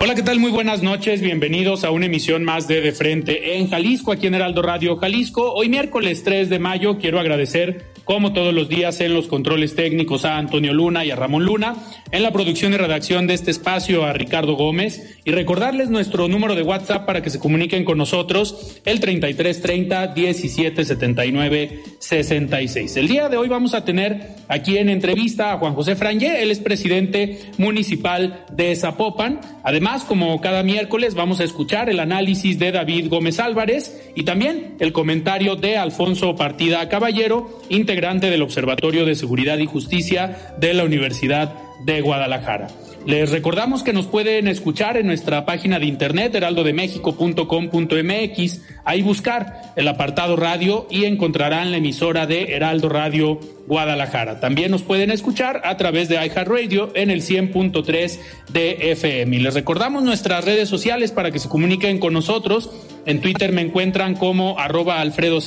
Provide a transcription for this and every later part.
Hola, ¿qué tal? Muy buenas noches. Bienvenidos a una emisión más de De Frente en Jalisco, aquí en Heraldo Radio Jalisco. Hoy miércoles 3 de mayo quiero agradecer, como todos los días, en los controles técnicos a Antonio Luna y a Ramón Luna, en la producción y redacción de este espacio a Ricardo Gómez y recordarles nuestro número de WhatsApp para que se comuniquen con nosotros, el 3330 1779 66. El día de hoy vamos a tener aquí en entrevista a Juan José Frangé, él es presidente municipal de Zapopan. Además, como cada miércoles, vamos a escuchar el análisis de David Gómez Álvarez y también el comentario de Alfonso Partida Caballero, integrante del Observatorio de Seguridad y Justicia de la Universidad de Guadalajara. Les recordamos que nos pueden escuchar en nuestra página de internet heraldodemexico.com.mx, ahí buscar el apartado radio y encontrarán la emisora de Heraldo Radio Guadalajara. También nos pueden escuchar a través de iHeartRadio en el 100.3 de FM. Y les recordamos nuestras redes sociales para que se comuniquen con nosotros. En Twitter me encuentran como arroba Alfredo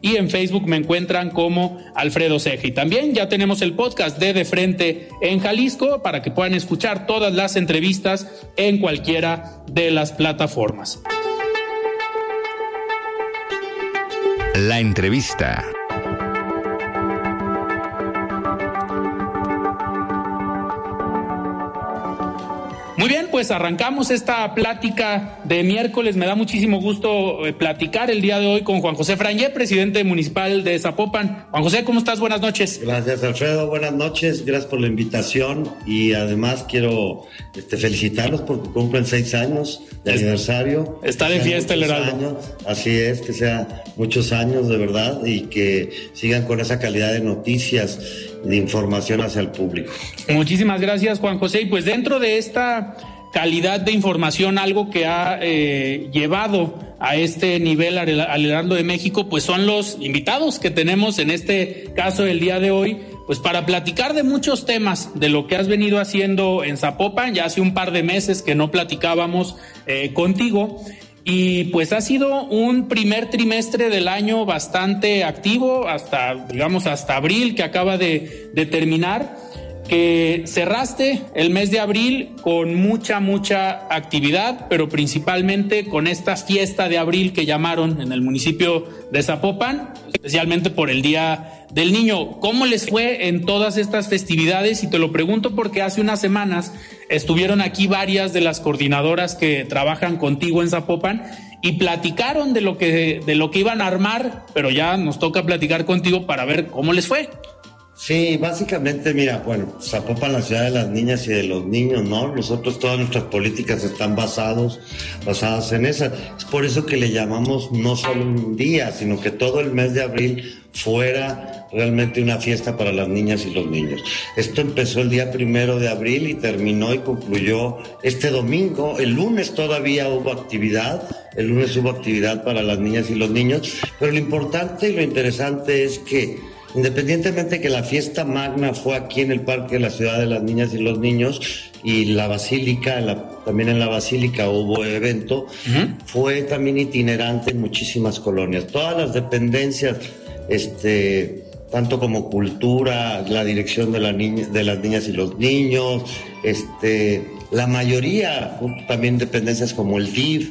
y en Facebook me encuentran como Alfredo Ceja. Y también ya tenemos el podcast de De Frente en Jalisco para que puedan escuchar todas las entrevistas en cualquiera de las plataformas. La entrevista. Muy bien, pues arrancamos esta plática de miércoles. Me da muchísimo gusto eh, platicar el día de hoy con Juan José Frangé, presidente municipal de Zapopan. Juan José, ¿cómo estás? Buenas noches. Gracias, Alfredo. Buenas noches. Gracias por la invitación y además quiero este, felicitarlos porque cumplen seis años de aniversario. Está de fiesta el Heraldo. Así es, que sea muchos años de verdad y que sigan con esa calidad de noticias de información hacia el público. Muchísimas gracias, Juan José. Y pues dentro de esta calidad de información, algo que ha eh, llevado a este nivel al de México, pues son los invitados que tenemos en este caso del día de hoy, pues para platicar de muchos temas, de lo que has venido haciendo en Zapopan, ya hace un par de meses que no platicábamos eh, contigo. Y pues ha sido un primer trimestre del año bastante activo, hasta, digamos, hasta abril que acaba de, de terminar que cerraste el mes de abril con mucha, mucha actividad, pero principalmente con esta fiesta de abril que llamaron en el municipio de Zapopan, especialmente por el Día del Niño. ¿Cómo les fue en todas estas festividades? Y te lo pregunto porque hace unas semanas estuvieron aquí varias de las coordinadoras que trabajan contigo en Zapopan y platicaron de lo que, de lo que iban a armar, pero ya nos toca platicar contigo para ver cómo les fue. Sí, básicamente, mira, bueno, Zapopan, la ciudad de las niñas y de los niños, ¿no? Nosotros todas nuestras políticas están basados, basadas en esa. Es por eso que le llamamos no solo un día, sino que todo el mes de abril fuera realmente una fiesta para las niñas y los niños. Esto empezó el día primero de abril y terminó y concluyó este domingo. El lunes todavía hubo actividad, el lunes hubo actividad para las niñas y los niños, pero lo importante y lo interesante es que Independientemente que la fiesta magna fue aquí en el Parque de la Ciudad de las Niñas y los Niños y la Basílica, también en la Basílica hubo evento, fue también itinerante en muchísimas colonias. Todas las dependencias, este, tanto como cultura, la dirección de, la de las niñas y los niños, este, la mayoría, también dependencias como el DIF,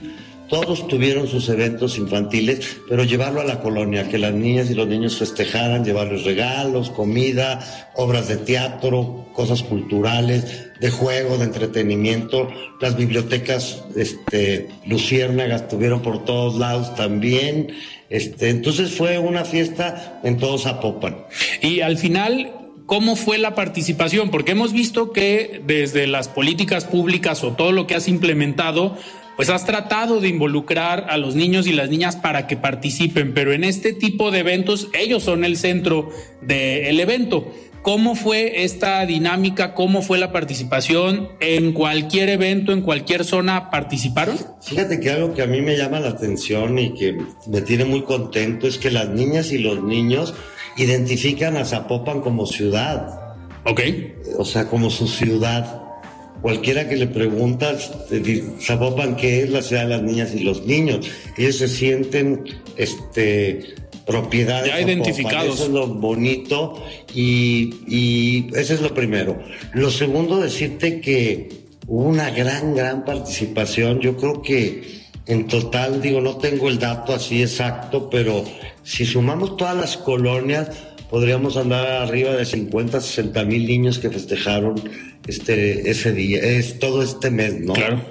todos tuvieron sus eventos infantiles, pero llevarlo a la colonia, que las niñas y los niños festejaran, llevarles regalos, comida, obras de teatro, cosas culturales, de juego, de entretenimiento. Las bibliotecas, este, luciérnagas estuvieron por todos lados también. Este, entonces fue una fiesta en todo Zapopan. Y al final, ¿cómo fue la participación? Porque hemos visto que desde las políticas públicas o todo lo que has implementado, pues has tratado de involucrar a los niños y las niñas para que participen, pero en este tipo de eventos ellos son el centro del evento. ¿Cómo fue esta dinámica? ¿Cómo fue la participación? ¿En cualquier evento, en cualquier zona participaron? Fíjate que algo que a mí me llama la atención y que me tiene muy contento es que las niñas y los niños identifican a Zapopan como ciudad. Ok. O sea, como su ciudad cualquiera que le preguntas, Zapopan, ¿qué es la ciudad de las niñas y los niños? Ellos se sienten este, propiedades. Ya identificados. Eso es lo bonito y, y eso es lo primero. Lo segundo, decirte que hubo una gran, gran participación. Yo creo que en total, digo, no tengo el dato así exacto, pero si sumamos todas las colonias, podríamos andar arriba de 50, 60 mil niños que festejaron este, ese día, es todo este mes, ¿no? Claro.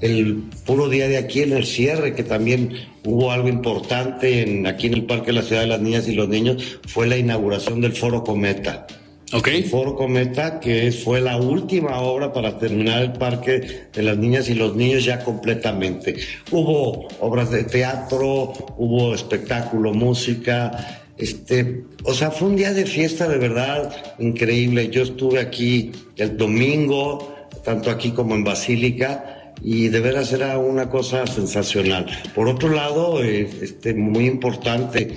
El puro día de aquí en el cierre, que también hubo algo importante en, aquí en el Parque de la Ciudad de las Niñas y los Niños, fue la inauguración del Foro Cometa. Ok. El Foro Cometa, que fue la última obra para terminar el Parque de las Niñas y los Niños ya completamente. Hubo obras de teatro, hubo espectáculo, música, este, o sea, fue un día de fiesta de verdad increíble. Yo estuve aquí el domingo, tanto aquí como en Basílica, y de veras era una cosa sensacional. Por otro lado, eh, este, muy importante,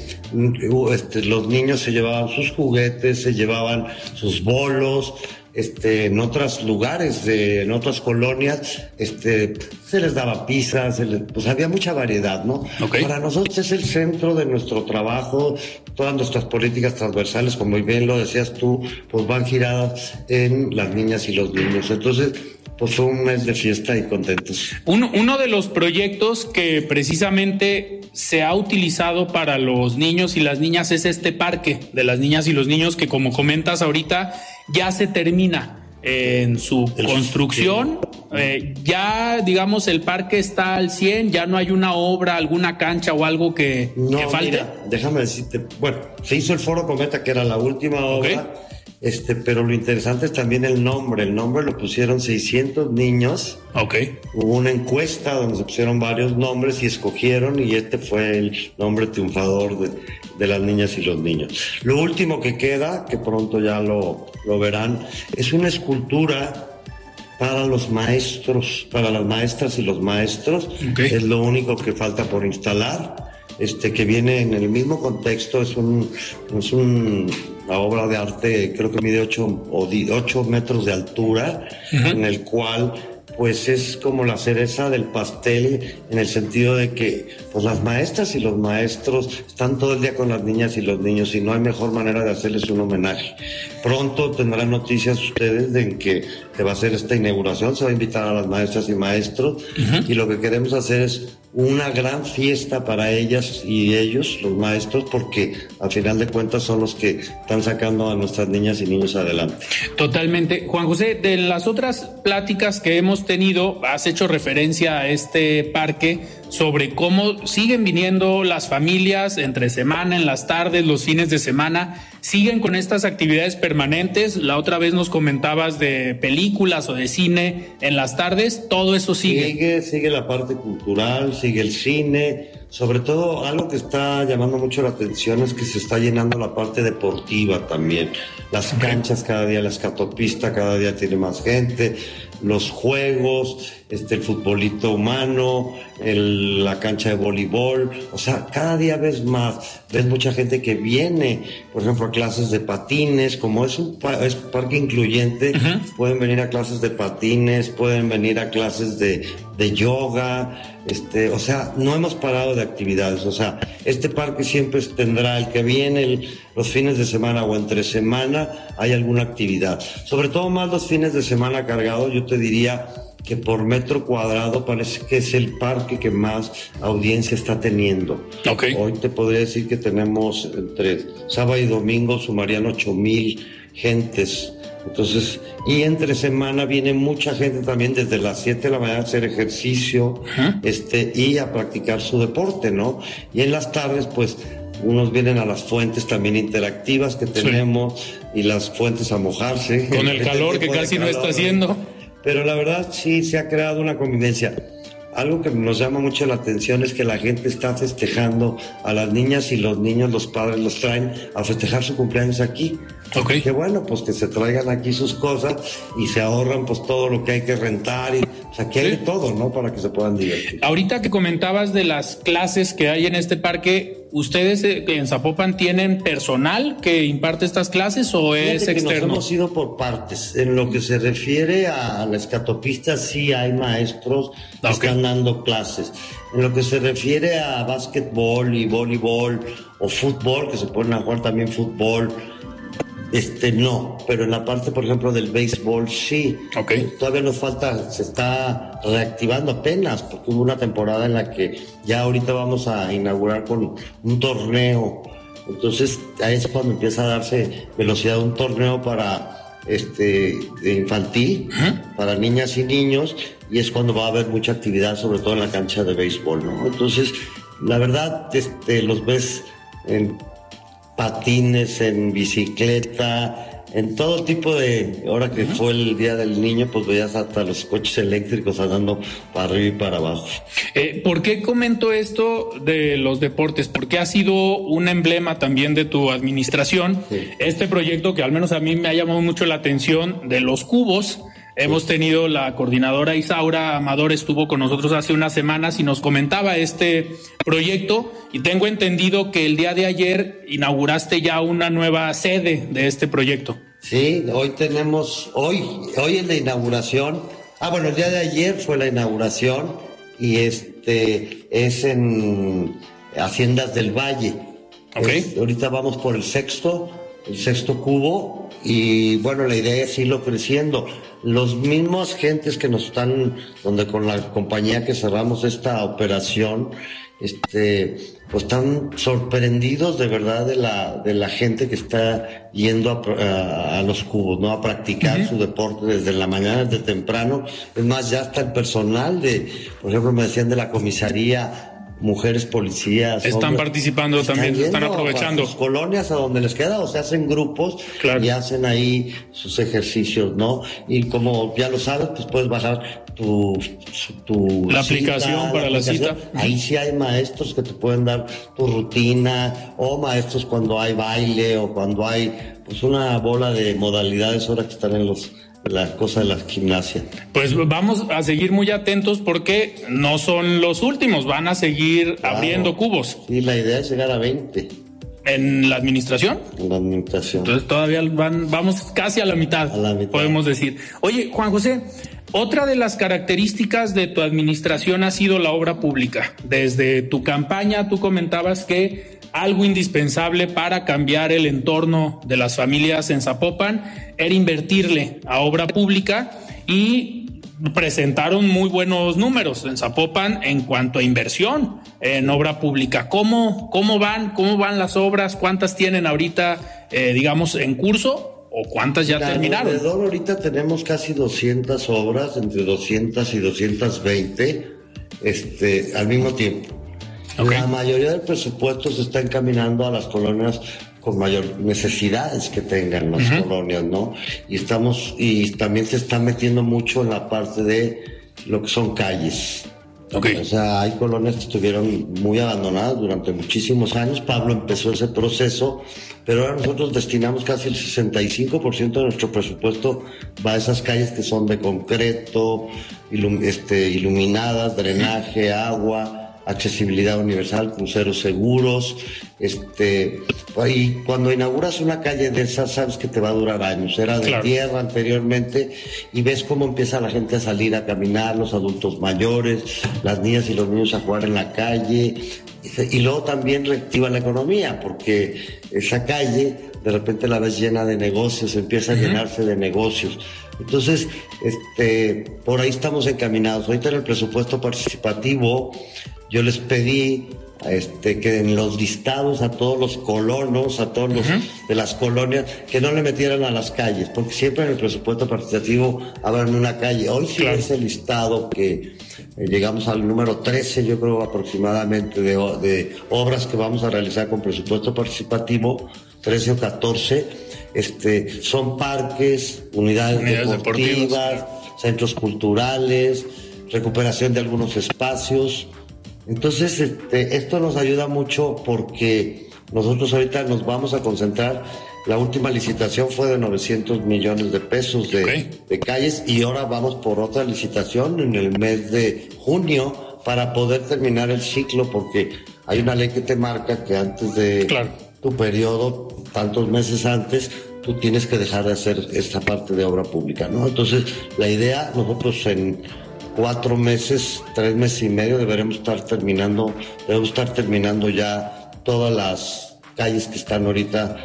este, los niños se llevaban sus juguetes, se llevaban sus bolos, este, en otros lugares, en otras colonias, este, se les daba pizza, pues había mucha variedad, ¿no? Para nosotros es el centro de nuestro trabajo, todas nuestras políticas transversales, como bien lo decías tú, pues van giradas en las niñas y los niños. Entonces, pues fue un mes de fiesta y contentos. Uno, uno de los proyectos que precisamente se ha utilizado para los niños y las niñas es este parque de las niñas y los niños que como comentas ahorita ya se termina en su construcción. Eh, ya, digamos, el parque está al 100, ya no hay una obra, alguna cancha o algo que, no, falte. déjame decirte, bueno, se hizo el Foro Cometa, que era la última obra. Este, pero lo interesante es también el nombre. El nombre lo pusieron 600 niños. Ok. Hubo una encuesta donde se pusieron varios nombres y escogieron y este fue el nombre triunfador de, de las niñas y los niños. Lo último que queda, que pronto ya lo, lo verán, es una escultura para los maestros, para las maestras y los maestros. Es lo único que falta por instalar. Este, que viene en el mismo contexto, es un, es un la obra de arte creo que mide 8 o 8 metros de altura, en el cual pues es como la cereza del pastel en el sentido de que pues las maestras y los maestros están todo el día con las niñas y los niños y no hay mejor manera de hacerles un homenaje. Pronto tendrán noticias ustedes de que se va a hacer esta inauguración, se va a invitar a las maestras y maestros y lo que queremos hacer es una gran fiesta para ellas y ellos, los maestros, porque al final de cuentas son los que están sacando a nuestras niñas y niños adelante. Totalmente. Juan José, de las otras pláticas que hemos tenido, has hecho referencia a este parque sobre cómo siguen viniendo las familias entre semana, en las tardes, los fines de semana, siguen con estas actividades permanentes. La otra vez nos comentabas de películas o de cine en las tardes, todo eso sigue. Sigue, sigue la parte cultural, sigue el cine. Sobre todo algo que está llamando mucho la atención es que se está llenando la parte deportiva también. Las canchas cada día, la escatopista cada día tiene más gente los juegos, este, el futbolito humano, el, la cancha de voleibol, o sea, cada día ves más, ves mucha gente que viene, por ejemplo, a clases de patines, como es un es parque incluyente, pueden venir a clases de patines, pueden venir a clases de, de yoga, este, o sea, no hemos parado de actividades, o sea, este parque siempre tendrá el que viene los fines de semana o entre semana hay alguna actividad, sobre todo más los fines de semana cargados, yo te diría que por metro cuadrado parece que es el parque que más audiencia está teniendo. Ok. Hoy te podría decir que tenemos entre sábado y domingo sumarían 8 mil gentes. Entonces, y entre semana viene mucha gente también desde las 7 de la mañana a hacer ejercicio este, y a practicar su deporte, ¿no? Y en las tardes, pues, unos vienen a las fuentes también interactivas que tenemos y las fuentes a mojarse. Con el calor que casi no está haciendo. Pero la verdad sí se ha creado una convivencia. Algo que nos llama mucho la atención es que la gente está festejando a las niñas y los niños, los padres los traen a festejar su cumpleaños aquí. Ok. Que bueno, pues que se traigan aquí sus cosas y se ahorran pues todo lo que hay que rentar y o sea, que hay de todo, ¿no? Para que se puedan divertir. Ahorita que comentabas de las clases que hay en este parque, ¿ustedes eh, en Zapopan tienen personal que imparte estas clases o es Fíjate que nos externo? hemos ido por partes. En lo que se refiere a la escatopista, sí hay maestros que Ah, están dando clases. En lo que se refiere a básquetbol y voleibol o fútbol, que se ponen a jugar también fútbol, este no. Pero en la parte, por ejemplo, del béisbol, sí. Ok. Todavía nos falta, se está reactivando apenas, porque hubo una temporada en la que ya ahorita vamos a inaugurar con un torneo. Entonces, ahí es cuando empieza a darse velocidad un torneo para este infantil, para niñas y niños, y es cuando va a haber mucha actividad, sobre todo en la cancha de béisbol, ¿no? Entonces, la verdad, este, los ves en patines, en bicicleta, en todo tipo de. Ahora que fue el Día del Niño, pues veías hasta los coches eléctricos andando para arriba y para abajo. Eh, ¿Por qué comento esto de los deportes? Porque ha sido un emblema también de tu administración. Sí. Este proyecto que al menos a mí me ha llamado mucho la atención de los cubos. Hemos tenido la coordinadora Isaura Amador estuvo con nosotros hace unas semanas y nos comentaba este proyecto y tengo entendido que el día de ayer inauguraste ya una nueva sede de este proyecto. Sí, hoy tenemos, hoy, hoy es la inauguración. Ah, bueno, el día de ayer fue la inauguración y este es en Haciendas del Valle. Ok. Es- ahorita vamos por el sexto, el sexto cubo y bueno, la idea es irlo creciendo. Los mismos gentes que nos están, donde con la compañía que cerramos esta operación, este, pues están sorprendidos de verdad de la, de la gente que está yendo a, a- a los cubos, ¿no? A practicar su deporte desde la mañana, desde temprano. Es más, ya está el personal de, por ejemplo, me decían de la comisaría, mujeres policías. Están participando también, están aprovechando. a sus colonias a donde les queda, o se hacen grupos Claro. y hacen ahí sus ejercicios, ¿no? Y como ya lo sabes, pues puedes bajar tu, tu La aplicación para la cita. Ahí sí hay maestros que te pueden dar tu rutina, o maestros cuando hay baile, o cuando hay pues una bola de modalidades ahora que están en los la cosa de la gimnasia. Pues vamos a seguir muy atentos porque no son los últimos, van a seguir Claro. abriendo cubos Y la idea es llegar a 20 en la administración. en la administración. Entonces todavía van, vamos casi a la mitad, A la mitad. podemos decir. Oye, Juan José, otra de las características de tu administración ha sido la obra pública. Desde tu campaña tú comentabas que algo indispensable para cambiar el entorno de las familias en Zapopan era invertirle a obra pública y presentaron muy buenos números en Zapopan en cuanto a inversión en obra pública. ¿Cómo, cómo van? ¿Cómo van las obras? ¿Cuántas tienen ahorita, eh, digamos, en curso o cuántas ya Mira, terminaron? Alrededor ahorita tenemos casi 200 obras, entre 200 y 220, este, al mismo tiempo. La mayoría del presupuesto se está encaminando a las colonias con mayor necesidades que tengan las colonias, ¿no? Y estamos, y también se está metiendo mucho en la parte de lo que son calles. Ok. O sea, hay colonias que estuvieron muy abandonadas durante muchísimos años. Pablo empezó ese proceso, pero ahora nosotros destinamos casi el 65% de nuestro presupuesto va a esas calles que son de concreto, ilum- este, iluminadas, drenaje, agua, accesibilidad universal, cruceros seguros. Este, y cuando inauguras una calle de esas, sabes que te va a durar años. Era de Claro. tierra anteriormente y ves cómo empieza la gente a salir a caminar, los adultos mayores, las niñas y los niños a jugar en la calle. Y luego también reactiva la economía, porque esa calle de repente la ves llena de negocios, empieza a llenarse de negocios. Entonces, este, por ahí estamos encaminados. Ahorita en el presupuesto participativo yo les pedí este, que en los listados a todos los colonos, a todos los de las colonias, que no le metieran a las calles, porque siempre en el presupuesto participativo en una calle. Hoy sí es el listado que eh, llegamos al número 13, yo creo aproximadamente, de, de obras que vamos a realizar con presupuesto participativo, 13 o 14, este, son parques, unidades, deportivas, centros culturales, recuperación de algunos espacios, entonces, este, esto nos ayuda mucho porque nosotros ahorita nos vamos a concentrar. La última licitación fue de 900 millones de pesos de, calles y ahora vamos por otra licitación en el mes de junio para poder terminar el ciclo porque hay una ley que te marca que antes de tu periodo, tantos meses antes, tú tienes que dejar de hacer esta parte de obra pública, ¿no? Entonces, la idea, nosotros en cuatro meses, tres meses y medio deberemos estar terminando, debemos estar terminando ya todas las calles que están ahorita,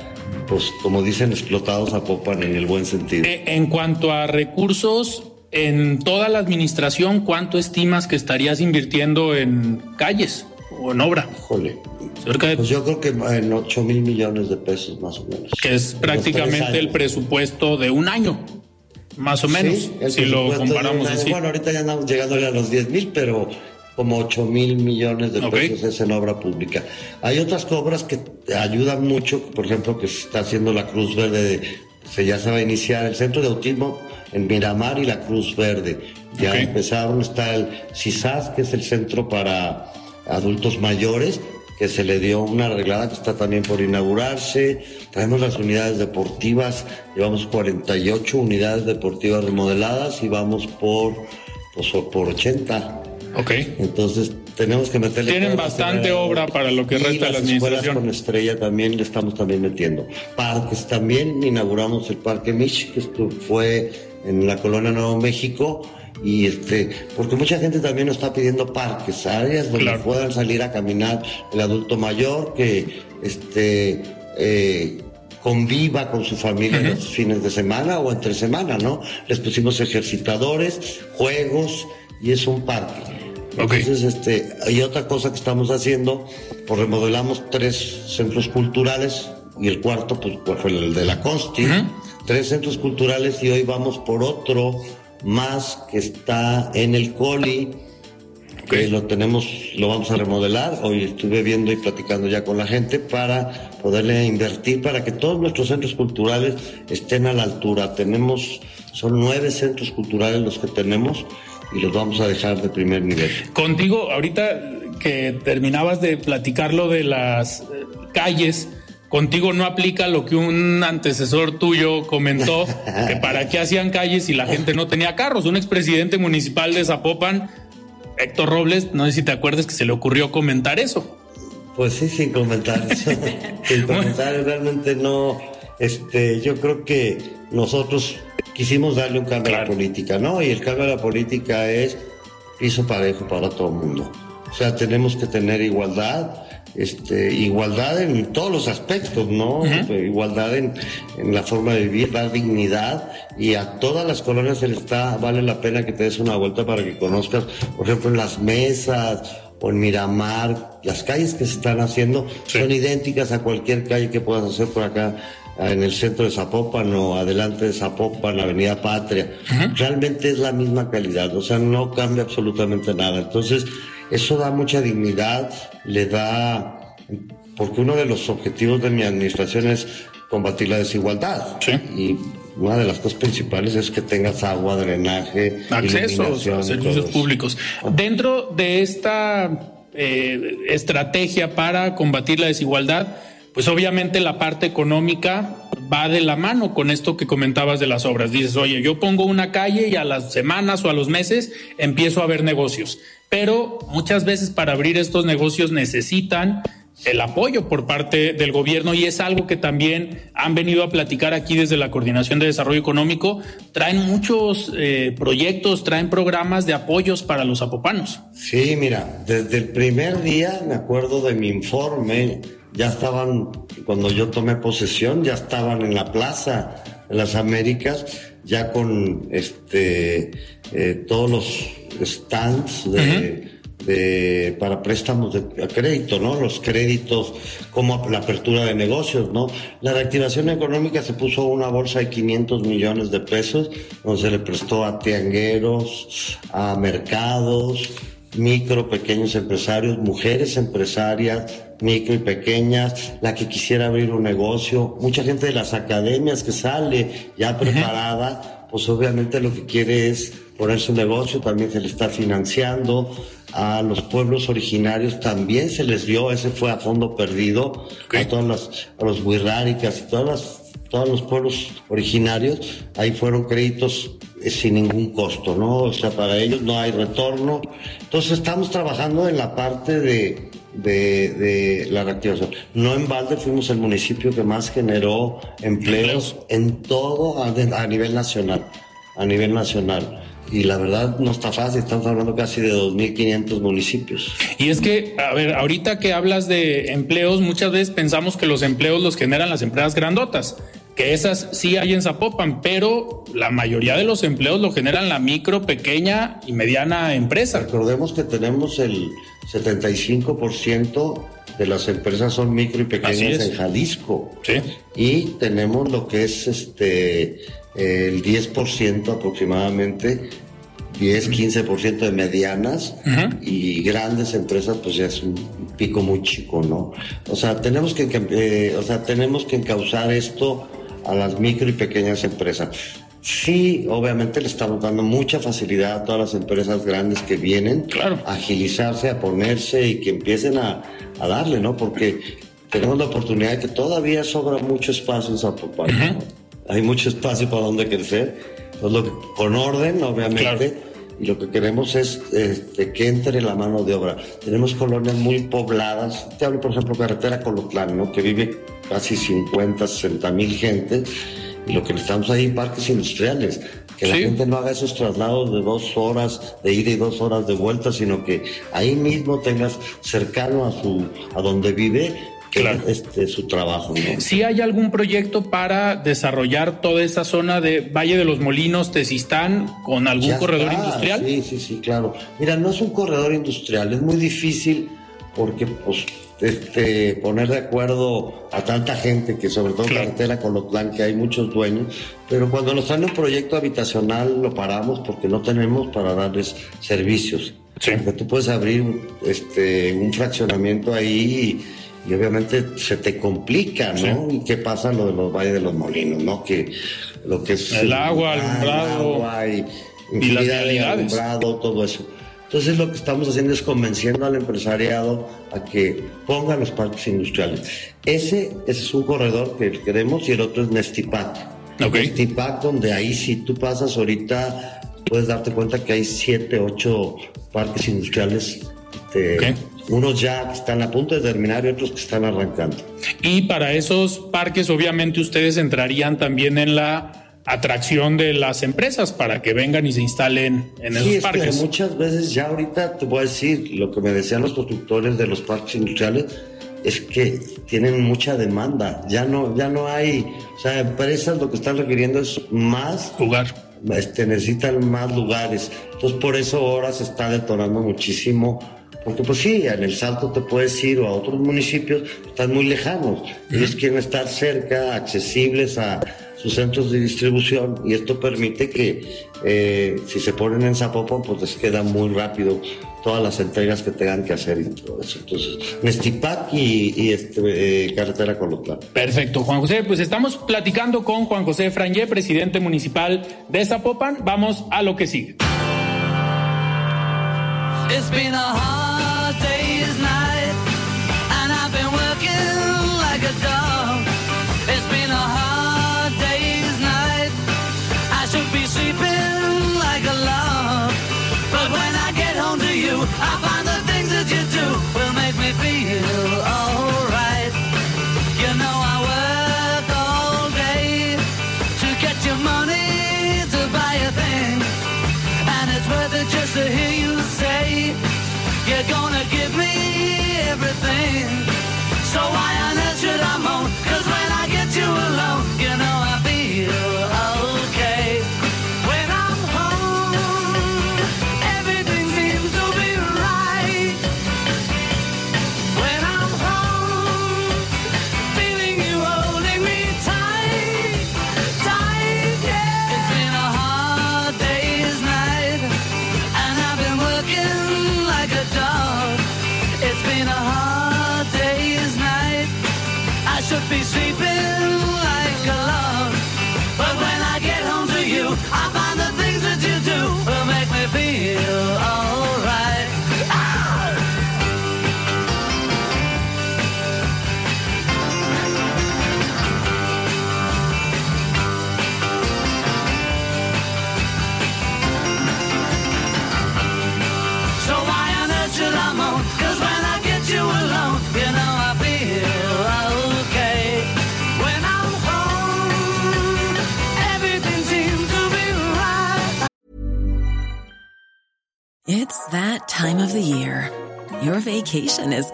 pues como dicen, explotados a Popan en el buen sentido. Eh, en cuanto a recursos, en toda la administración, ¿cuánto estimas que estarías invirtiendo en calles o en obra? Híjole. Pues yo creo que en 8 mil millones de pesos más o menos. Que es prácticamente el presupuesto de un año más o menos, si lo comparamos así. Bueno, ahorita ya andamos llegándole a los 10 mil, pero como 8 mil millones de pesos es en obra pública. Hay otras obras que ayudan mucho, por ejemplo, que se está haciendo la Cruz Verde, se ya se va a iniciar el centro de autismo en Miramar y la Cruz Verde. Ya empezaron, está el CISAS, que es el centro para adultos mayores, que se le dio una arreglada que está también por inaugurarse. Traemos las unidades deportivas, llevamos 48 unidades deportivas remodeladas y vamos por, pues, por 80. Ok. Entonces tenemos que meterle. Tienen bastante obra para lo que resta de la administración. con estrella también le estamos también metiendo. Parques también, inauguramos el Parque Mich, que esto fue en la colonia Nuevo México y este porque mucha gente también nos está pidiendo parques áreas donde puedan salir a caminar el adulto mayor que este eh, conviva con su familia los fines de semana o entre semana no les pusimos ejercitadores juegos y es un parque. Entonces este hay otra cosa que estamos haciendo pues remodelamos tres centros culturales y el cuarto pues, fue el de la Consti tres centros culturales y hoy vamos por otro más que está en el Coli, que lo tenemos, lo vamos a remodelar. Hoy estuve viendo y platicando ya con la gente para poderle invertir para que todos nuestros centros culturales estén a la altura. Tenemos, son nueve centros culturales los que tenemos y los vamos a dejar de primer nivel. Contigo, ahorita que terminabas de platicar lo de las eh, calles, Contigo no aplica lo que un antecesor tuyo comentó, que para qué hacían calles si la gente no tenía carros. Un expresidente municipal de Zapopan, Héctor Robles, no sé si te acuerdas que se le ocurrió comentar eso. Pues sí, sin comentarios. sin comentarios, realmente no. Este, yo creo que nosotros quisimos darle un cambio a la política, ¿no? Y el cambio a la política es piso parejo para todo el mundo. O sea, tenemos que tener igualdad este, igualdad en todos los aspectos, ¿no? Igualdad en, la forma de vivir, dar dignidad y a todas las colonias se les está, vale la pena que te des una vuelta para que conozcas, por ejemplo, en las mesas o en Miramar, las calles que se están haciendo son idénticas a cualquier calle que puedas hacer por acá en el centro de Zapopan o adelante de Zapopan, Avenida Patria. Realmente es la misma calidad, o sea, no cambia absolutamente nada. Entonces, eso da mucha dignidad, le da, porque uno de los objetivos de mi administración es combatir la desigualdad. Sí. Y una de las cosas principales es que tengas agua, drenaje, acceso a servicios públicos. Dentro de esta eh, estrategia para combatir la desigualdad, pues obviamente la parte económica va de la mano con esto que comentabas de las obras. Dices, oye, yo pongo una calle y a las semanas o a los meses empiezo a ver negocios. Pero muchas veces para abrir estos negocios necesitan el apoyo por parte del gobierno y es algo que también han venido a platicar aquí desde la Coordinación de Desarrollo Económico. Traen muchos eh, proyectos, traen programas de apoyos para los apopanos. Sí, mira, desde el primer día me acuerdo de mi informe ya estaban, cuando yo tomé posesión, ya estaban en la plaza de las Américas ya con este eh, todos los stands de, para préstamos de crédito, ¿no? Los créditos, como la apertura de negocios, ¿no? La reactivación económica se puso una bolsa de 500 millones de pesos, donde se le prestó a tiangueros, a mercados, micro, pequeños empresarios, mujeres empresarias, micro y pequeñas, la que quisiera abrir un negocio, mucha gente de las academias que sale ya preparada, pues obviamente lo que quiere es poner su negocio, también se le está financiando, a los pueblos originarios también se les dio, ese fue a fondo perdido, a todas las, a los huirráricas y todas las, todos los pueblos originarios, ahí fueron créditos eh, sin ningún costo, ¿no? O sea, para ellos no hay retorno. Entonces estamos trabajando en la parte de, de, la reactivación. No en balde fuimos el municipio que más generó empleos en todo a nivel nacional, a nivel nacional y la verdad no está fácil, estamos hablando casi de 2.500 municipios. Y es que, a ver, ahorita que hablas de empleos, muchas veces pensamos que los empleos los generan las empresas grandotas, que esas sí hay en Zapopan, pero la mayoría de los empleos lo generan la micro, pequeña y mediana empresa. Recordemos que tenemos el 75% de las empresas son micro y pequeñas en Jalisco. Sí. Y tenemos lo que es este el 10% aproximadamente, 10, 15% de medianas y grandes empresas, pues ya es un pico muy chico, ¿no? O sea, tenemos que, eh, o sea, tenemos que encauzar esto a las micro y pequeñas empresas. Sí, obviamente le estamos dando mucha facilidad a todas las empresas grandes que vienen a agilizarse, a ponerse y que empiecen a, a darle, ¿no? Porque tenemos la oportunidad de que todavía sobra mucho espacio en Zapopan hay mucho espacio para donde crecer, pues con orden, obviamente. Y lo que queremos es este, que entre la mano de obra. Tenemos colonias muy pobladas. Te hablo, por ejemplo, carretera Colotlán, ¿no? que vive casi 50, 60 mil gente. Y lo que necesitamos ahí, parques industriales. Que la gente no haga esos traslados de dos horas de ida y dos horas de vuelta, sino que ahí mismo tengas cercano a, su, a donde vive claro. este, su trabajo. ¿Si hay algún proyecto para desarrollar toda esa zona de Valle de los Molinos, Tezistán, con algún corredor industrial? Sí, sí, sí, claro. Mira, no es un corredor industrial, es muy difícil porque pues, este, poner de acuerdo a tanta gente, que sobre todo claro. carretera Colotlán, que hay muchos dueños, pero cuando nos sale un proyecto habitacional lo paramos porque no tenemos para darles servicios. Sí. Porque tú puedes abrir este, un fraccionamiento ahí y y obviamente se te complica, ¿no? ¿Y qué pasa lo de los valles de los molinos, ¿no? Que lo que es el agua, el alumbrado, agua y, y las realidades. alumbrado, todo eso. Entonces lo que estamos haciendo es convenciendo al empresariado a que ponga los parques industriales. Ese, ese es un corredor que queremos y el otro es Nestipac. Okay. Nestipac, donde ahí si tú pasas ahorita puedes darte cuenta que hay siete, ocho parques industriales este, unos ya están a punto de terminar y otros que están arrancando. Y para esos parques, obviamente, ustedes entrarían también en la atracción de las empresas para que vengan y se instalen en esos parques. muchas veces ya ahorita te voy a decir lo que me decían los constructores de los parques industriales es que tienen mucha demanda. Ya no, ya no hay, o sea, empresas lo que están requiriendo es más lugar. Este, necesitan más lugares. Entonces por eso ahora se está detonando muchísimo porque pues sí, en el Salto te puedes ir o a otros municipios, están muy lejanos. Ellos quieren estar cerca, accesibles a sus centros de distribución y esto permite que eh, si se ponen en Zapopan, pues les queda muy rápido todas las entregas que tengan que hacer y todo eso. Entonces, Nestipac y, este, eh, Carretera Colotlán. Perfecto, Juan José. Pues estamos platicando con Juan José Frangé, presidente municipal de Zapopan. Vamos a lo que sigue. It's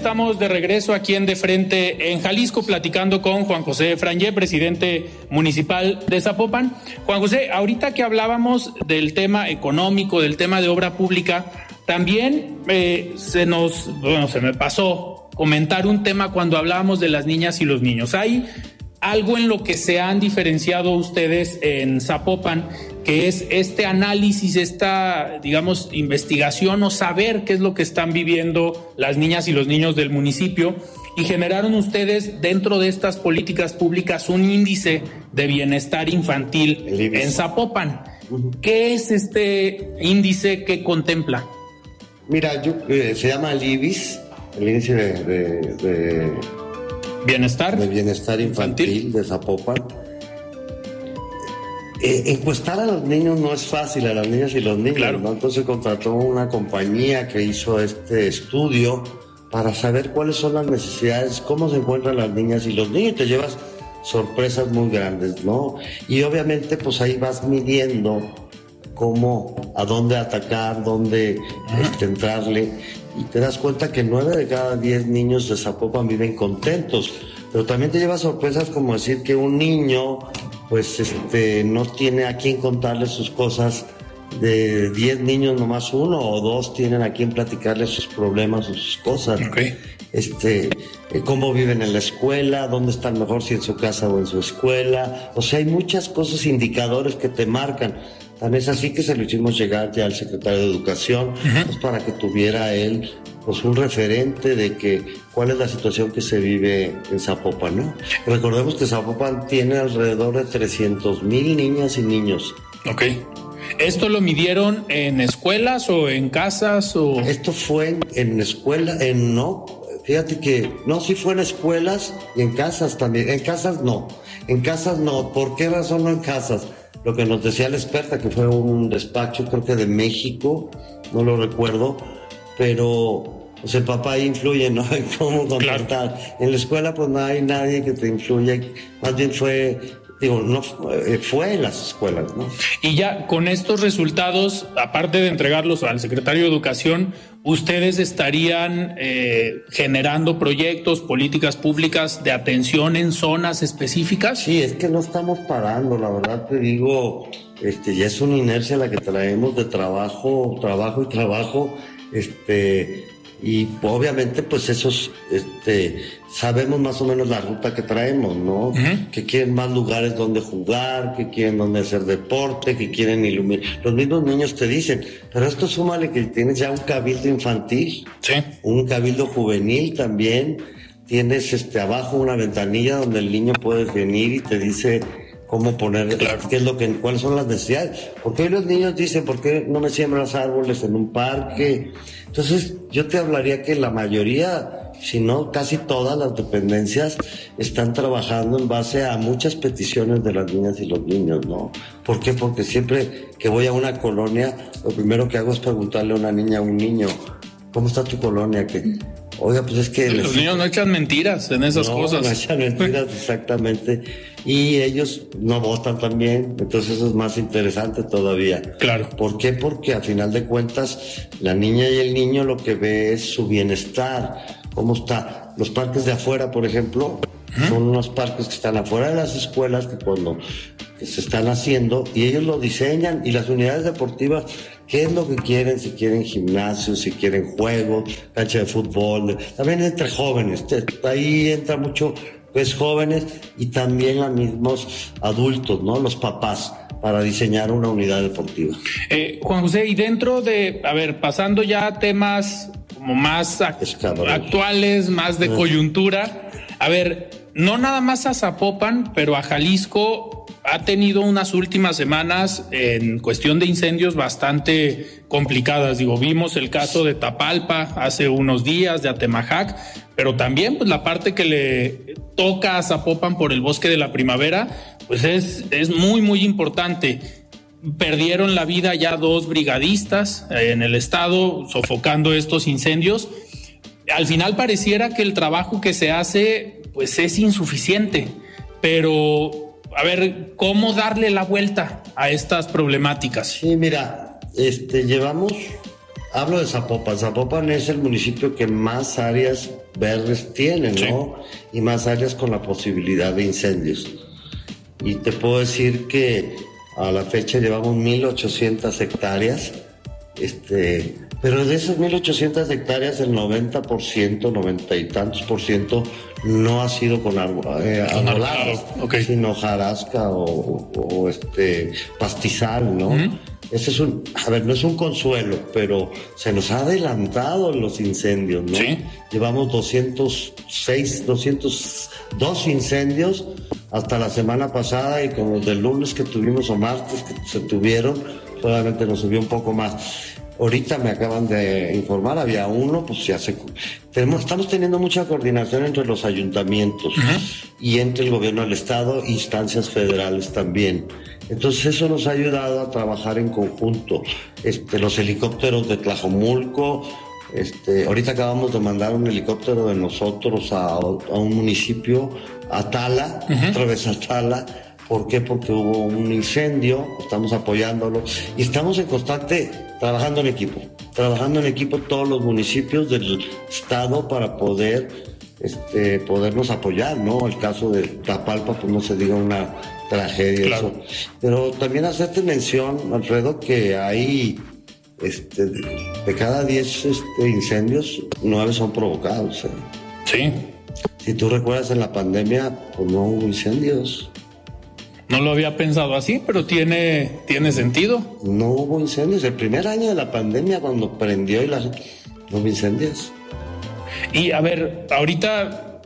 Estamos de regreso aquí en De Frente en Jalisco, platicando con Juan José Frangé, presidente municipal de Zapopan. Juan José, ahorita que hablábamos del tema económico, del tema de obra pública, también eh, se nos, bueno, se me pasó comentar un tema cuando hablábamos de las niñas y los niños. Hay algo en lo que se han diferenciado ustedes en Zapopan, que es este análisis, esta, digamos, investigación o saber qué es lo que están viviendo las niñas y los niños del municipio. Y generaron ustedes dentro de estas políticas públicas un índice de bienestar infantil en Zapopan. ¿Qué es este índice que contempla? Mira, yo, eh, se llama el IBIS, el índice de, de- de- Bienestar. de bienestar infantil, Infantil. de Zapopan. Eh, encuestar a los niños no es fácil, a las niñas y los niños, Claro. ¿no? Entonces contrató una compañía que hizo este estudio para saber cuáles son las necesidades, cómo se encuentran las niñas y los niños. Te llevas sorpresas muy grandes, ¿no? Y obviamente pues ahí vas midiendo cómo, a dónde atacar, dónde este, entrarle. Y te das cuenta que nueve de cada diez niños de Zapopan viven contentos. Pero también te lleva sorpresas como decir que un niño, pues, este, no tiene a quien contarle sus cosas. De 10 niños, nomás uno o dos tienen a quien platicarle sus problemas o sus cosas Ok. este, eh, cómo viven en la escuela, dónde están mejor si en su casa o en su escuela. O sea, hay muchas cosas, indicadores que te marcan. Tan es así que se lo hicimos llegar ya al secretario de Educación, pues, para que tuviera él pues un referente de que cuál es la situación que se vive en Zapopan, ¿no? Recordemos que Zapopan tiene alrededor de 300 mil niñas y niños. Ok. ¿Esto lo midieron en escuelas o en casas o...? Esto fue en, en escuela, en no, fíjate que no, sí fue en escuelas y en casas también. En casas no, en casas no. ¿Por qué razón no en casas? Lo que nos decía la experta, que fue un despacho, creo que de México, no lo recuerdo, pero pues el papá influye, ¿no? En cómo contactar. En la escuela, pues no hay nadie que te influya. Más bien fue, digo, no fue, fue en las escuelas, ¿no? Y ya con estos resultados, aparte de entregarlos al secretario de Educación, ¿ustedes estarían eh, generando proyectos, políticas públicas de atención en zonas específicas? Sí, es que no estamos parando, la verdad te digo, este, ya es una inercia la que traemos de trabajo, trabajo y trabajo, este, y obviamente pues esos, este, sabemos más o menos la ruta que traemos, ¿no? Que quieren más lugares donde jugar, que quieren donde hacer deporte, que quieren iluminar. Los mismos niños te dicen, pero esto súmale que tienes ya un cabildo infantil Sí. un cabildo juvenil también. Tienes este abajo una ventanilla donde el niño puede venir y te dice cómo poner, qué es lo que, cuáles son las necesidades. Porque hoy los niños dicen, ¿por qué no me siembras árboles en un parque? Entonces, yo te hablaría que la mayoría, si no casi todas las dependencias, están trabajando en base a muchas peticiones de las niñas y los niños, ¿no? ¿Por qué? Porque siempre que voy a una colonia, lo primero que hago es preguntarle a una niña, a un niño, ¿cómo está tu colonia? Que, oiga, pues es que... Los niños no echan mentiras en esas no, cosas. No echan mentiras, exactamente. Y ellos no votan también, entonces eso es más interesante todavía. Claro. ¿Por qué? Porque a final de cuentas la niña y el niño lo que ve es su bienestar, cómo está. Los parques de afuera, por ejemplo, son unos parques que están afuera de las escuelas que cuando se están haciendo y ellos lo diseñan y las unidades deportivas, ¿qué es lo que quieren? Si quieren gimnasio, si quieren juegos, cancha de fútbol, también entre jóvenes, ahí entra mucho pues jóvenes y también los mismos adultos, ¿no? Los papás para diseñar una unidad deportiva. Eh, Juan José, y dentro de, a ver, pasando ya a temas como más actuales, más de coyuntura, a ver, no nada más a Zapopan, pero a Jalisco ha tenido unas últimas semanas en cuestión de incendios bastante complicadas. Digo, vimos el caso de Tapalpa hace unos días, de Atemajac, pero también pues la parte que le toca a Zapopan por el bosque de la primavera, pues es, es muy, muy importante. Perdieron la vida ya dos brigadistas en el estado sofocando estos incendios. Al final pareciera que el trabajo que se hace pues es insuficiente, pero a ver, ¿cómo darle la vuelta a estas problemáticas? Sí, mira, este, llevamos, hablo de Zapopan, Zapopan es el municipio que más áreas verdes tiene, ¿no? Y más áreas con la posibilidad de incendios. Y te puedo decir que a la fecha llevamos 1.800 hectáreas este, Pero de esas 1.800 hectáreas, el 90%, 90 y tantos por ciento, no ha sido con eh, ok. sino jarasca o, o, este pastizal, ¿no? Ese es un, a ver, no es un consuelo, pero se nos ha adelantado los incendios, ¿no? Sí. Llevamos 206, 202 incendios hasta la semana pasada y con los del lunes que tuvimos o martes que se tuvieron, solamente nos subió un poco más. Ahorita me acaban de informar, había uno, pues ya se... Tenemos, estamos teniendo mucha coordinación entre los ayuntamientos y entre el gobierno del estado, instancias federales también. Entonces eso nos ha ayudado a trabajar en conjunto. Este, los helicópteros de Tlajomulco, este, ahorita acabamos de mandar un helicóptero de nosotros a, a un municipio, a Tala, otra vez a Tala. ¿Por qué? Porque hubo un incendio, estamos apoyándolo y estamos en constante trabajando en equipo, trabajando en equipo todos los municipios del estado para poder este, podernos apoyar, ¿no? El caso de Tapalpa, pues no se diga una tragedia. Claro. eso. Pero también hacerte mención, Alfredo, que hay este, de, de cada 10 este, incendios, 9 son provocados. ¿eh? Sí. Si tú recuerdas en la pandemia, pues no hubo incendios. No lo había pensado así, pero tiene, tiene sentido. No hubo incendios. El primer año de la pandemia, cuando prendió y las... No hubo incendios. Y a ver, ahorita,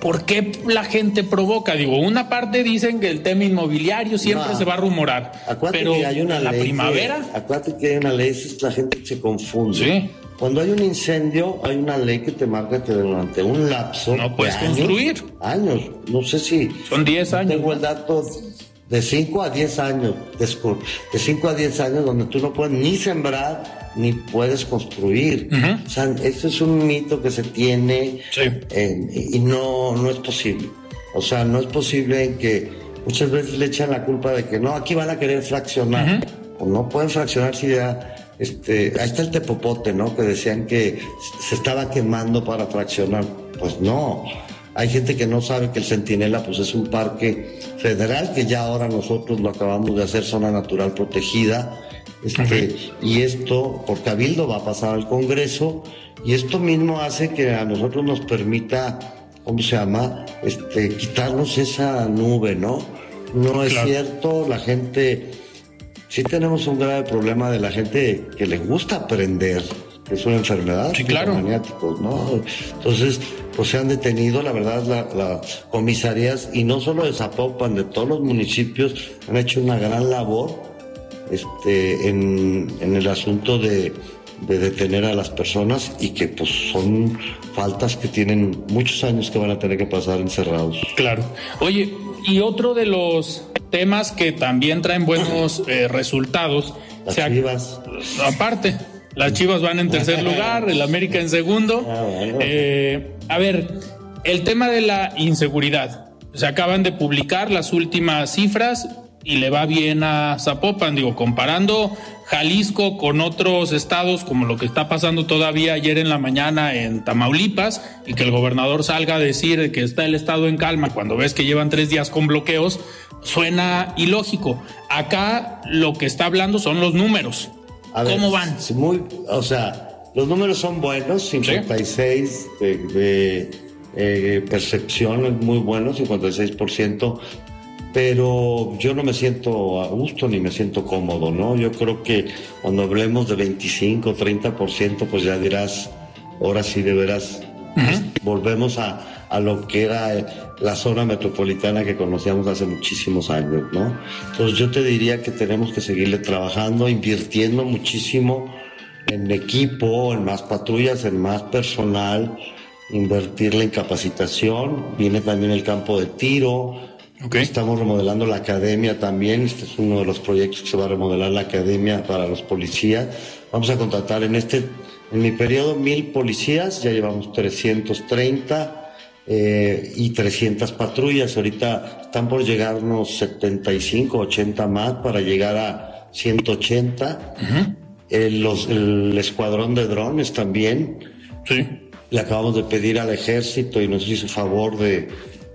¿por qué la gente provoca? Digo, una parte dicen que el tema inmobiliario siempre No. se va a rumorar. Acuérdate pero que hay una la ley. que- primavera, acuérdate que hay una ley, es la gente se confunde. Sí. Cuando hay un incendio, hay una ley que te marca que durante un lapso. No puedes de años- construir. Años. No sé si. son 10 años. Tengo el dato de 5 a 10 años. De 5 a 10 años donde tú no puedes ni sembrar ni puedes construir. O sea, eso es un mito que se tiene Sí. eh, y no, no es posible. O sea, no es posible que muchas veces le echan la culpa de que no, aquí van a querer fraccionar. O no pueden fraccionar si ya. Este, ahí está el tepopote, ¿no? Que decían que se estaba quemando para fraccionar. Pues no. Hay gente que no sabe que el Centinela pues es un parque federal que ya ahora nosotros lo acabamos de hacer zona natural protegida. Este, Y esto por cabildo va a pasar al Congreso y esto mismo hace que a nosotros nos permita, ¿cómo se llama? Este, quitarnos esa nube, ¿no? No es Claro. cierto, la gente, sí tenemos un grave problema de la gente que le gusta aprender, que es una enfermedad, Sí, claro. maniáticos, ¿no? Entonces, pues se han detenido, la verdad, la- las comisarías, y no solo de Zapopan, de todos los municipios, han hecho una gran labor este, en, en el asunto de, de detener a las personas y que pues son faltas que tienen muchos años que van a tener que pasar encerrados. Claro. Oye, y otro de los temas que también traen buenos eh, resultados. Las se chivas. Aparte, las Chivas van en tercer lugar, el América en segundo. Ah. Eh, a ver, el tema de la inseguridad. Se acaban de publicar las últimas cifras y le va bien a Zapopan. Digo, comparando Jalisco con otros estados, como lo que está pasando todavía ayer en la mañana en Tamaulipas, y que el gobernador salga a decir que está el estado en calma cuando ves que llevan tres días con bloqueos, suena ilógico. Acá lo que está hablando son los números. A ver, ¿Cómo van? sí, Muy, o sea, los números son buenos, 56 de, de, eh, percepción es muy bueno, 56%, pero yo no me siento a gusto ni me siento cómodo, ¿no? Yo creo que cuando hablemos de 25, 30%, pues ya dirás, ahora sí de veras volvemos a, a lo que era la zona metropolitana que conocíamos hace muchísimos años, ¿no? Entonces yo te diría que tenemos que seguirle trabajando, invirtiendo muchísimo en equipo, en más patrullas, en más personal, invertirle en capacitación, viene también el campo de tiro, Ok. Estamos remodelando la academia también. Este es uno de los proyectos que se va a remodelar la academia para los policías. Vamos a contratar en este, en mi periodo, mil policías. Ya llevamos 330 eh, y 300 patrullas. Ahorita están por llegarnos 75, 80 más para llegar a 180. Eh, los- el escuadrón de drones también. Sí. Le acabamos de pedir al ejército y nos hizo favor de,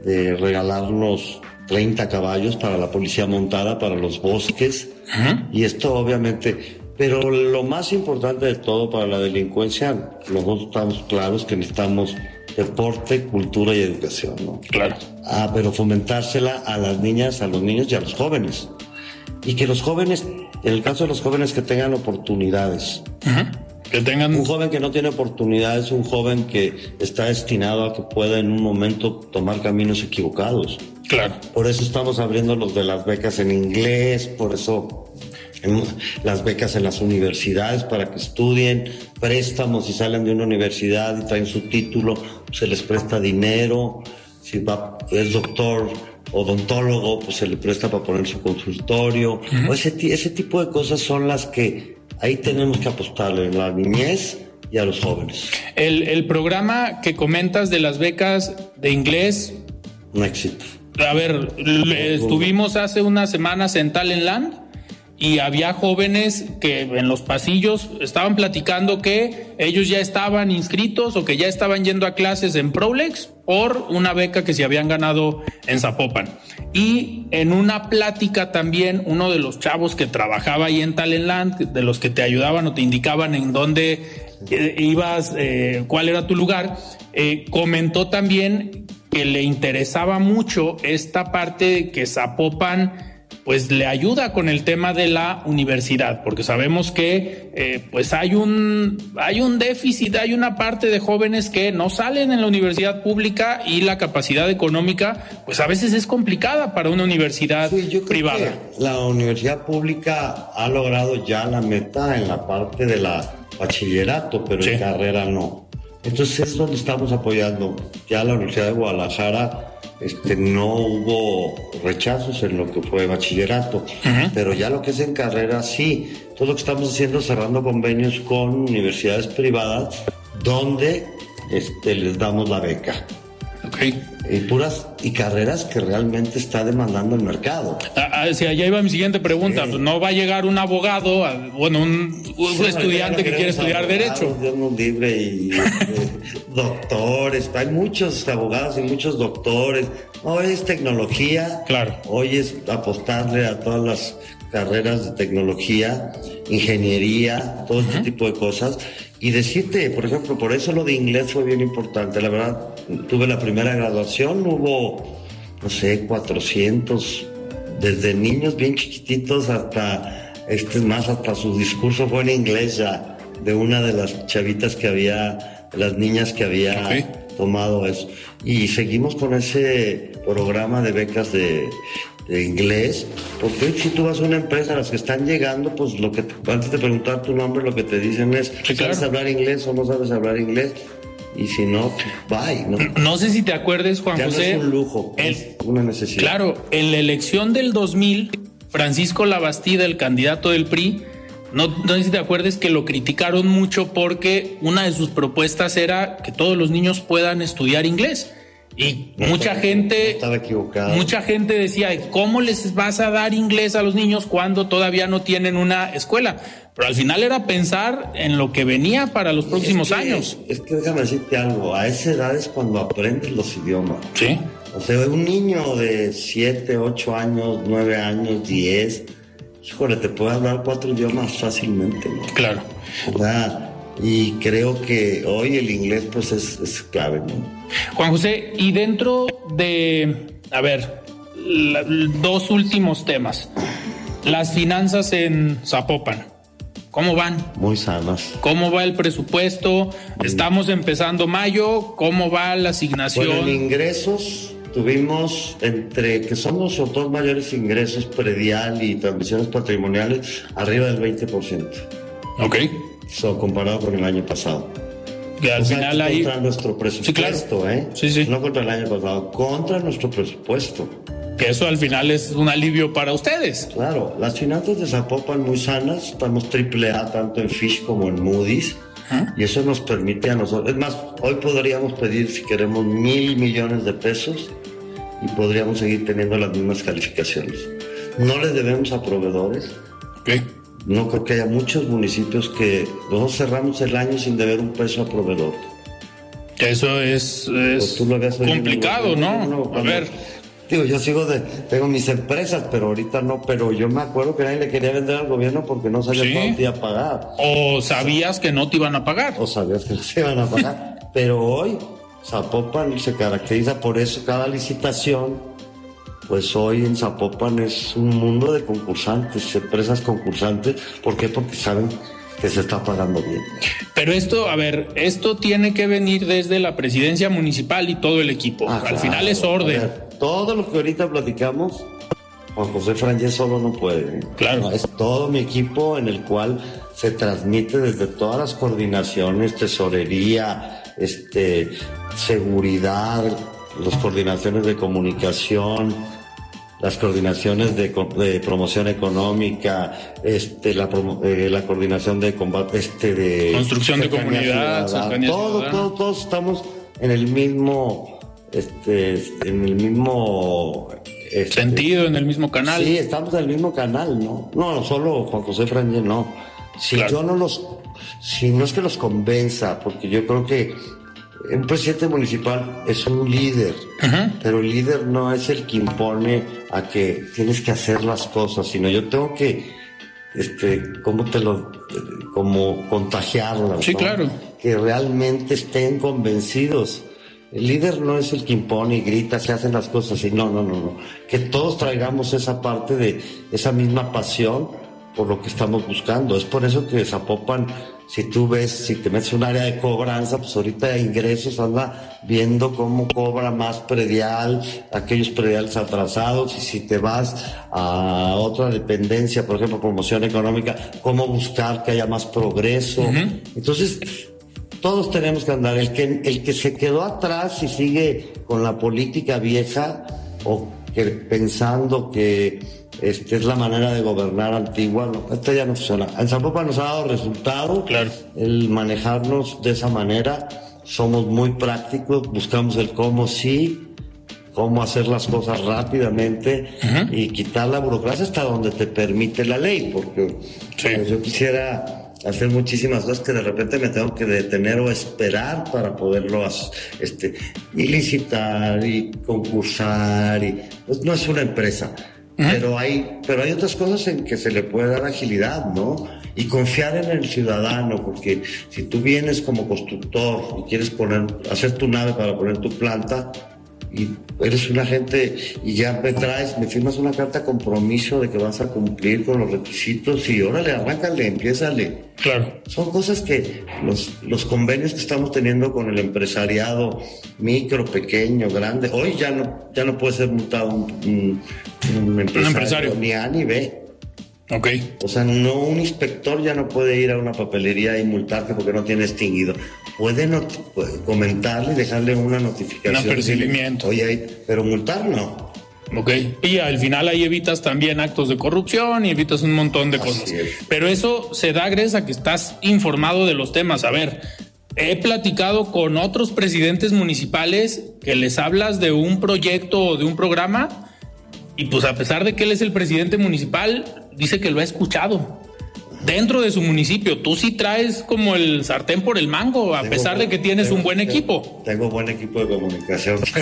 de regalarnos 30 caballos para la policía montada, para los bosques. Y esto obviamente, Pero lo más importante de todo para la delincuencia, nosotros estamos claros que necesitamos deporte, cultura y educación, ¿no? Claro. Ah, pero fomentársela a las niñas, a los niños y a los jóvenes. Y que los jóvenes, en el caso de los jóvenes, que tengan oportunidades. Que tengan. Un joven que no tiene oportunidades, un joven que está destinado a que pueda en un momento tomar caminos equivocados. Claro. Por eso estamos abriendo los de las becas en inglés, por eso las becas en las universidades para que estudien, préstamos si salen de una universidad y traen su título, se les presta dinero, si va, es doctor odontólogo, pues se le presta para poner su consultorio, o ese, ese tipo de cosas son las que ahí tenemos que apostarle, en la niñez y a los jóvenes. El, el programa que comentas de las becas de inglés, Un éxito. a ver, estuvimos hace unas semanas en Talentland y había jóvenes que en los pasillos estaban platicando que ellos ya estaban inscritos o que ya estaban yendo a clases en Prolex por una beca que se habían ganado en Zapopan. Y en una plática también, uno de los chavos que trabajaba ahí en Talentland, de los que te ayudaban o te indicaban en dónde eh, ibas, eh, cuál era tu lugar, eh, comentó también que le interesaba mucho esta parte que Zapopan pues le ayuda con el tema de la universidad, porque sabemos que eh, pues hay un hay un déficit, hay una parte de jóvenes que no salen en la universidad pública y la capacidad económica pues a veces es complicada para una universidad Sí, yo creo privada. que la universidad pública ha logrado ya la meta en la parte de la bachillerato, pero Sí. en carrera no. Entonces es donde estamos apoyando. Ya la Universidad de Guadalajara este, no hubo rechazos en lo que fue bachillerato, pero ya lo que es en carrera sí. Todo lo que estamos haciendo es cerrando convenios con universidades privadas donde este, les damos la beca. Ok. Y puras y carreras que realmente está demandando el mercado. Ah, ah, sí, allá iba mi siguiente pregunta. Sí. Pues no va a llegar un abogado, a- bueno, un, un Sí, estudiante que quiere estudiar abogados, derecho. Dios nos libre y doctores. Hay muchos abogados y muchos doctores. Hoy es tecnología. Claro. Hoy es apostarle a todas las carreras de tecnología, ingeniería, todo este tipo de cosas. Y decirte, por ejemplo, por eso lo de inglés fue bien importante. La verdad, tuve la primera graduación, hubo, no sé, 400, desde niños bien chiquititos hasta, este es más, hasta su discurso fue en inglés ya, de una de las chavitas que había, de las niñas que había tomado eso. Y seguimos con ese programa de becas de, de inglés, porque si tú vas a una empresa, las que están llegando, pues lo que te- antes de preguntar tu nombre, lo que te dicen es, Sí, claro. ¿sabes hablar inglés o no sabes hablar inglés? Y si no, bye, ¿no? No sé si te acuerdes, Juan Ya no José. es un lujo, el- es una necesidad. Claro, en la elección del 2000, Francisco Labastida, el candidato del PRI, no, no sé si te acuerdas que lo criticaron mucho porque una de sus propuestas era que todos los niños puedan estudiar inglés. Y No mucha estaba- gente, no estaba equivocado. mucha gente decía, ¿cómo les vas a dar inglés a los niños cuando todavía no tienen una escuela? Pero al final era pensar en lo que venía para los próximos Es que- años. Es que déjame decirte algo, a esa edad es cuando aprendes los idiomas. Sí, O sea, un niño de 7, 8 años, 9 años, 10, híjole, te puede hablar cuatro idiomas fácilmente, ¿no? claro. O sea, y creo que hoy el inglés pues es, es clave, ¿no? Juan José, y dentro de, a ver, la- dos últimos temas. Las finanzas en Zapopan. ¿Cómo van? Muy sanas. ¿Cómo va el presupuesto? Estamos empezando mayo. ¿Cómo va la asignación? Bueno, en ingresos tuvimos entre que son los dos mayores ingresos predial y transmisiones patrimoniales arriba del 20%, ok. So, comparado con el año pasado. Y al O sea, final ahí. contra nuestro presupuesto, claro. ¿eh? Sí, sí. No contra el año pasado, contra nuestro presupuesto. Que eso al final es un alivio para ustedes. Claro, las finanzas de Zapopan muy sanas, estamos triple A tanto en Fish como en Moody's. Y eso nos permite a nosotros, es más, hoy podríamos pedir si queremos mil millones de pesos y podríamos seguir teniendo las mismas calificaciones. No les debemos a proveedores, Ok. No creo que haya muchos municipios que nosotros cerramos el año sin deber un peso a proveedor. Eso es, es Pues complicado. ¿no? No, A ver, Digo, yo sigo de, tengo mis empresas, pero ahorita no, pero yo me acuerdo que nadie le quería vender al gobierno porque no sabía cuánto iba a pagar. O sabías que no te iban a pagar. O sabías que no se iban a pagar. pero hoy Zapopan se caracteriza por eso, cada licitación, pues hoy en Zapopan es un mundo de concursantes, empresas concursantes. ¿Por qué? Porque saben que se está pagando bien. Pero esto, a ver, esto tiene que venir desde la presidencia municipal y todo el equipo. Ah, Al claro. final es orden. ver, todo lo que ahorita platicamos, Juan José Frangés solo no puede. ¿eh? Claro. No, es todo mi equipo en el cual se transmite desde todas las coordinaciones, tesorería, este, seguridad, las coordinaciones de comunicación, las coordinaciones de, de promoción económica, este, la, eh, la coordinación de combate, este, de Construcción de comunidad, ciudadana. cercanía todo, ciudadana. todo, todos estamos en el mismo, este, en el mismo este, Sentido en el mismo canal. Sí, estamos en el mismo canal, ¿no? No, solo Juan José Frangé, no. Si Claro. yo no los, si no es que los convenza, porque yo creo que un presidente municipal es un líder, pero el líder no es el que impone a que tienes que hacer las cosas, sino yo tengo que, este, ¿cómo te lo, como contagiarlas? Sí, ¿no? claro. Que realmente estén convencidos. El líder no es el que impone y grita, se hacen las cosas así. No, no, no, no. Que todos traigamos esa parte de esa misma pasión por lo que estamos buscando. Es por eso que Zapopan, si tú ves, si te metes en un área de cobranza, pues ahorita de ingresos anda viendo cómo cobra más predial, aquellos prediales atrasados, y si te vas a otra dependencia, por ejemplo, promoción económica, cómo buscar que haya más progreso. Entonces, todos tenemos que andar. El que, el que se quedó atrás y sigue con la política vieja o que pensando que este, es la manera de gobernar antigua, no, esto ya no funciona. En Zapopan nos ha dado resultado Claro. el manejarnos de esa manera. Somos muy prácticos, buscamos el cómo sí, cómo hacer las cosas rápidamente y quitar la burocracia hasta donde te permite la ley, porque Sí. pues, yo quisiera hacer muchísimas cosas que de repente me tengo que detener o esperar para poderlo este, y licitar y concursar y pues no es una empresa. Pero hay, pero hay otras cosas en que se le puede dar agilidad, ¿no? Y confiar en el ciudadano, porque si tú vienes como constructor y quieres poner, hacer tu nave para poner tu planta, y eres un agente y ya me traes, me firmas una carta de compromiso de que vas a cumplir con los requisitos y órale, arráncale, empiézale. Claro. Son cosas que los, los convenios que estamos teniendo con el empresariado micro, pequeño, grande, hoy ya no, ya no puede ser multado un, un- un empresario, empresario. ni A ni B. Ok. O sea, no un inspector ya no puede ir a una papelería y multarte porque no tiene extinguido. Puede, comentarle y dejarle una notificación. Un apercibimiento. Oye, ahí- pero multar no. Ok. Y al final ahí evitas también actos de corrupción y evitas un montón de Así cosas. es. Pero eso se da gracias a que estás informado de los temas. A ver, he platicado con otros presidentes municipales que les hablas de un proyecto o de un programa y pues a pesar de que él es el presidente municipal, dice que lo ha escuchado. Dentro de su municipio, tú sí traes como el sartén por el mango, a Tengo pesar de que tienes tengo- un buen equipo. Tengo buen equipo de comunicación.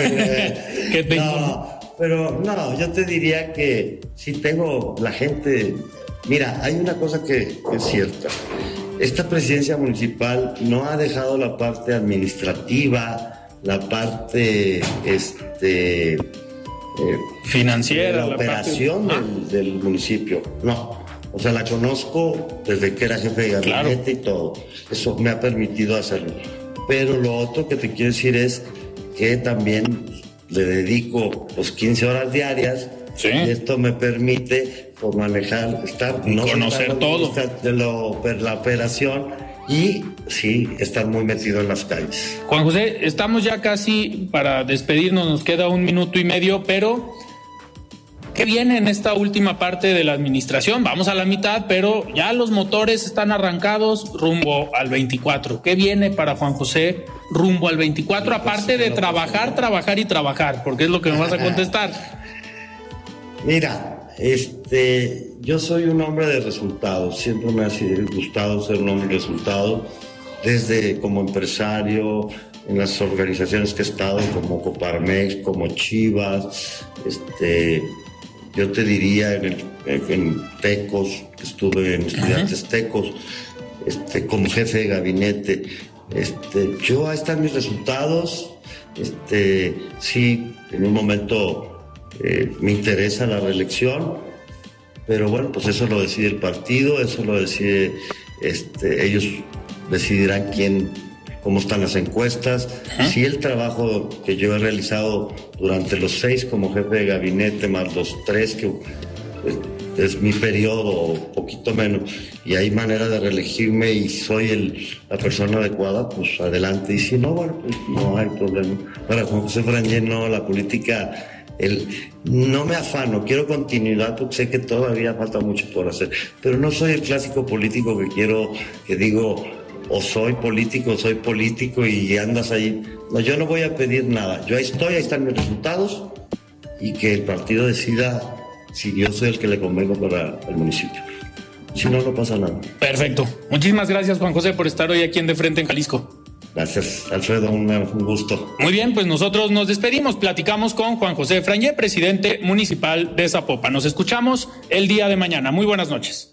Que te no, pero no, yo te diría que sí tengo la gente. Mira, hay una cosa que, que es cierta. Esta presidencia municipal no ha dejado la parte administrativa, la parte este, eh, Financiera, la la operación parte- del, del municipio. No. O sea, la conozco desde que era jefe de gabinete y todo. Eso me ha permitido hacerlo. Pero lo otro que te quiero decir es que también le dedico pues 15 horas diarias. Sí. Y esto me permite manejar, estar, Conocer estar- todo. de lo- la operación y sí, estar muy metido en las calles. Juan José, estamos ya casi para despedirnos, nos queda un minuto y medio, pero ¿qué viene en esta última parte de la administración? Vamos a la mitad, pero ya los motores están arrancados rumbo al 24. ¿Qué viene para Juan José rumbo al 24? Aparte de trabajar, trabajar y trabajar, porque es lo que me vas a contestar. Mira, este, yo soy un hombre de resultados, siempre me ha sido- gustado ser un hombre de resultados desde como empresario, en las organizaciones que he estado, como Coparmex, como Chivas, este, yo te diría en, el- en Tecos, estuve en estudiantes Tecos, este, como jefe de gabinete. Este, yo, ahí están mis resultados. Este, sí, en un momento eh, me interesa la reelección, pero bueno, pues eso lo decide el partido, eso lo decide, este, ellos decidirán quién, cómo están las encuestas. Si el trabajo que yo he realizado durante los seis como jefe de gabinete, más los tres que pues, es mi periodo, o poquito menos, y hay manera de reelegirme y soy el, la persona adecuada, pues adelante. Y si no, bueno, pues no hay problema. Para Juan José Frangé, no, la política el, no me afano, quiero continuidad porque sé que todavía falta mucho por hacer, pero no soy el clásico político que quiero, que digo, o soy político, o soy político y andas ahí. No, yo no voy a pedir nada, yo ahí estoy, ahí están mis resultados y que el partido decida si yo soy el que le convengo para el municipio. Si no, no pasa nada. Perfecto. Muchísimas gracias, Juan José, por estar hoy aquí en De Frente en Jalisco. Gracias, Alfredo, un, un gusto. Muy bien, pues nosotros nos despedimos. Platicamos con Juan José Frangé, presidente municipal de Zapopan. Nos escuchamos el día de mañana. Muy buenas noches.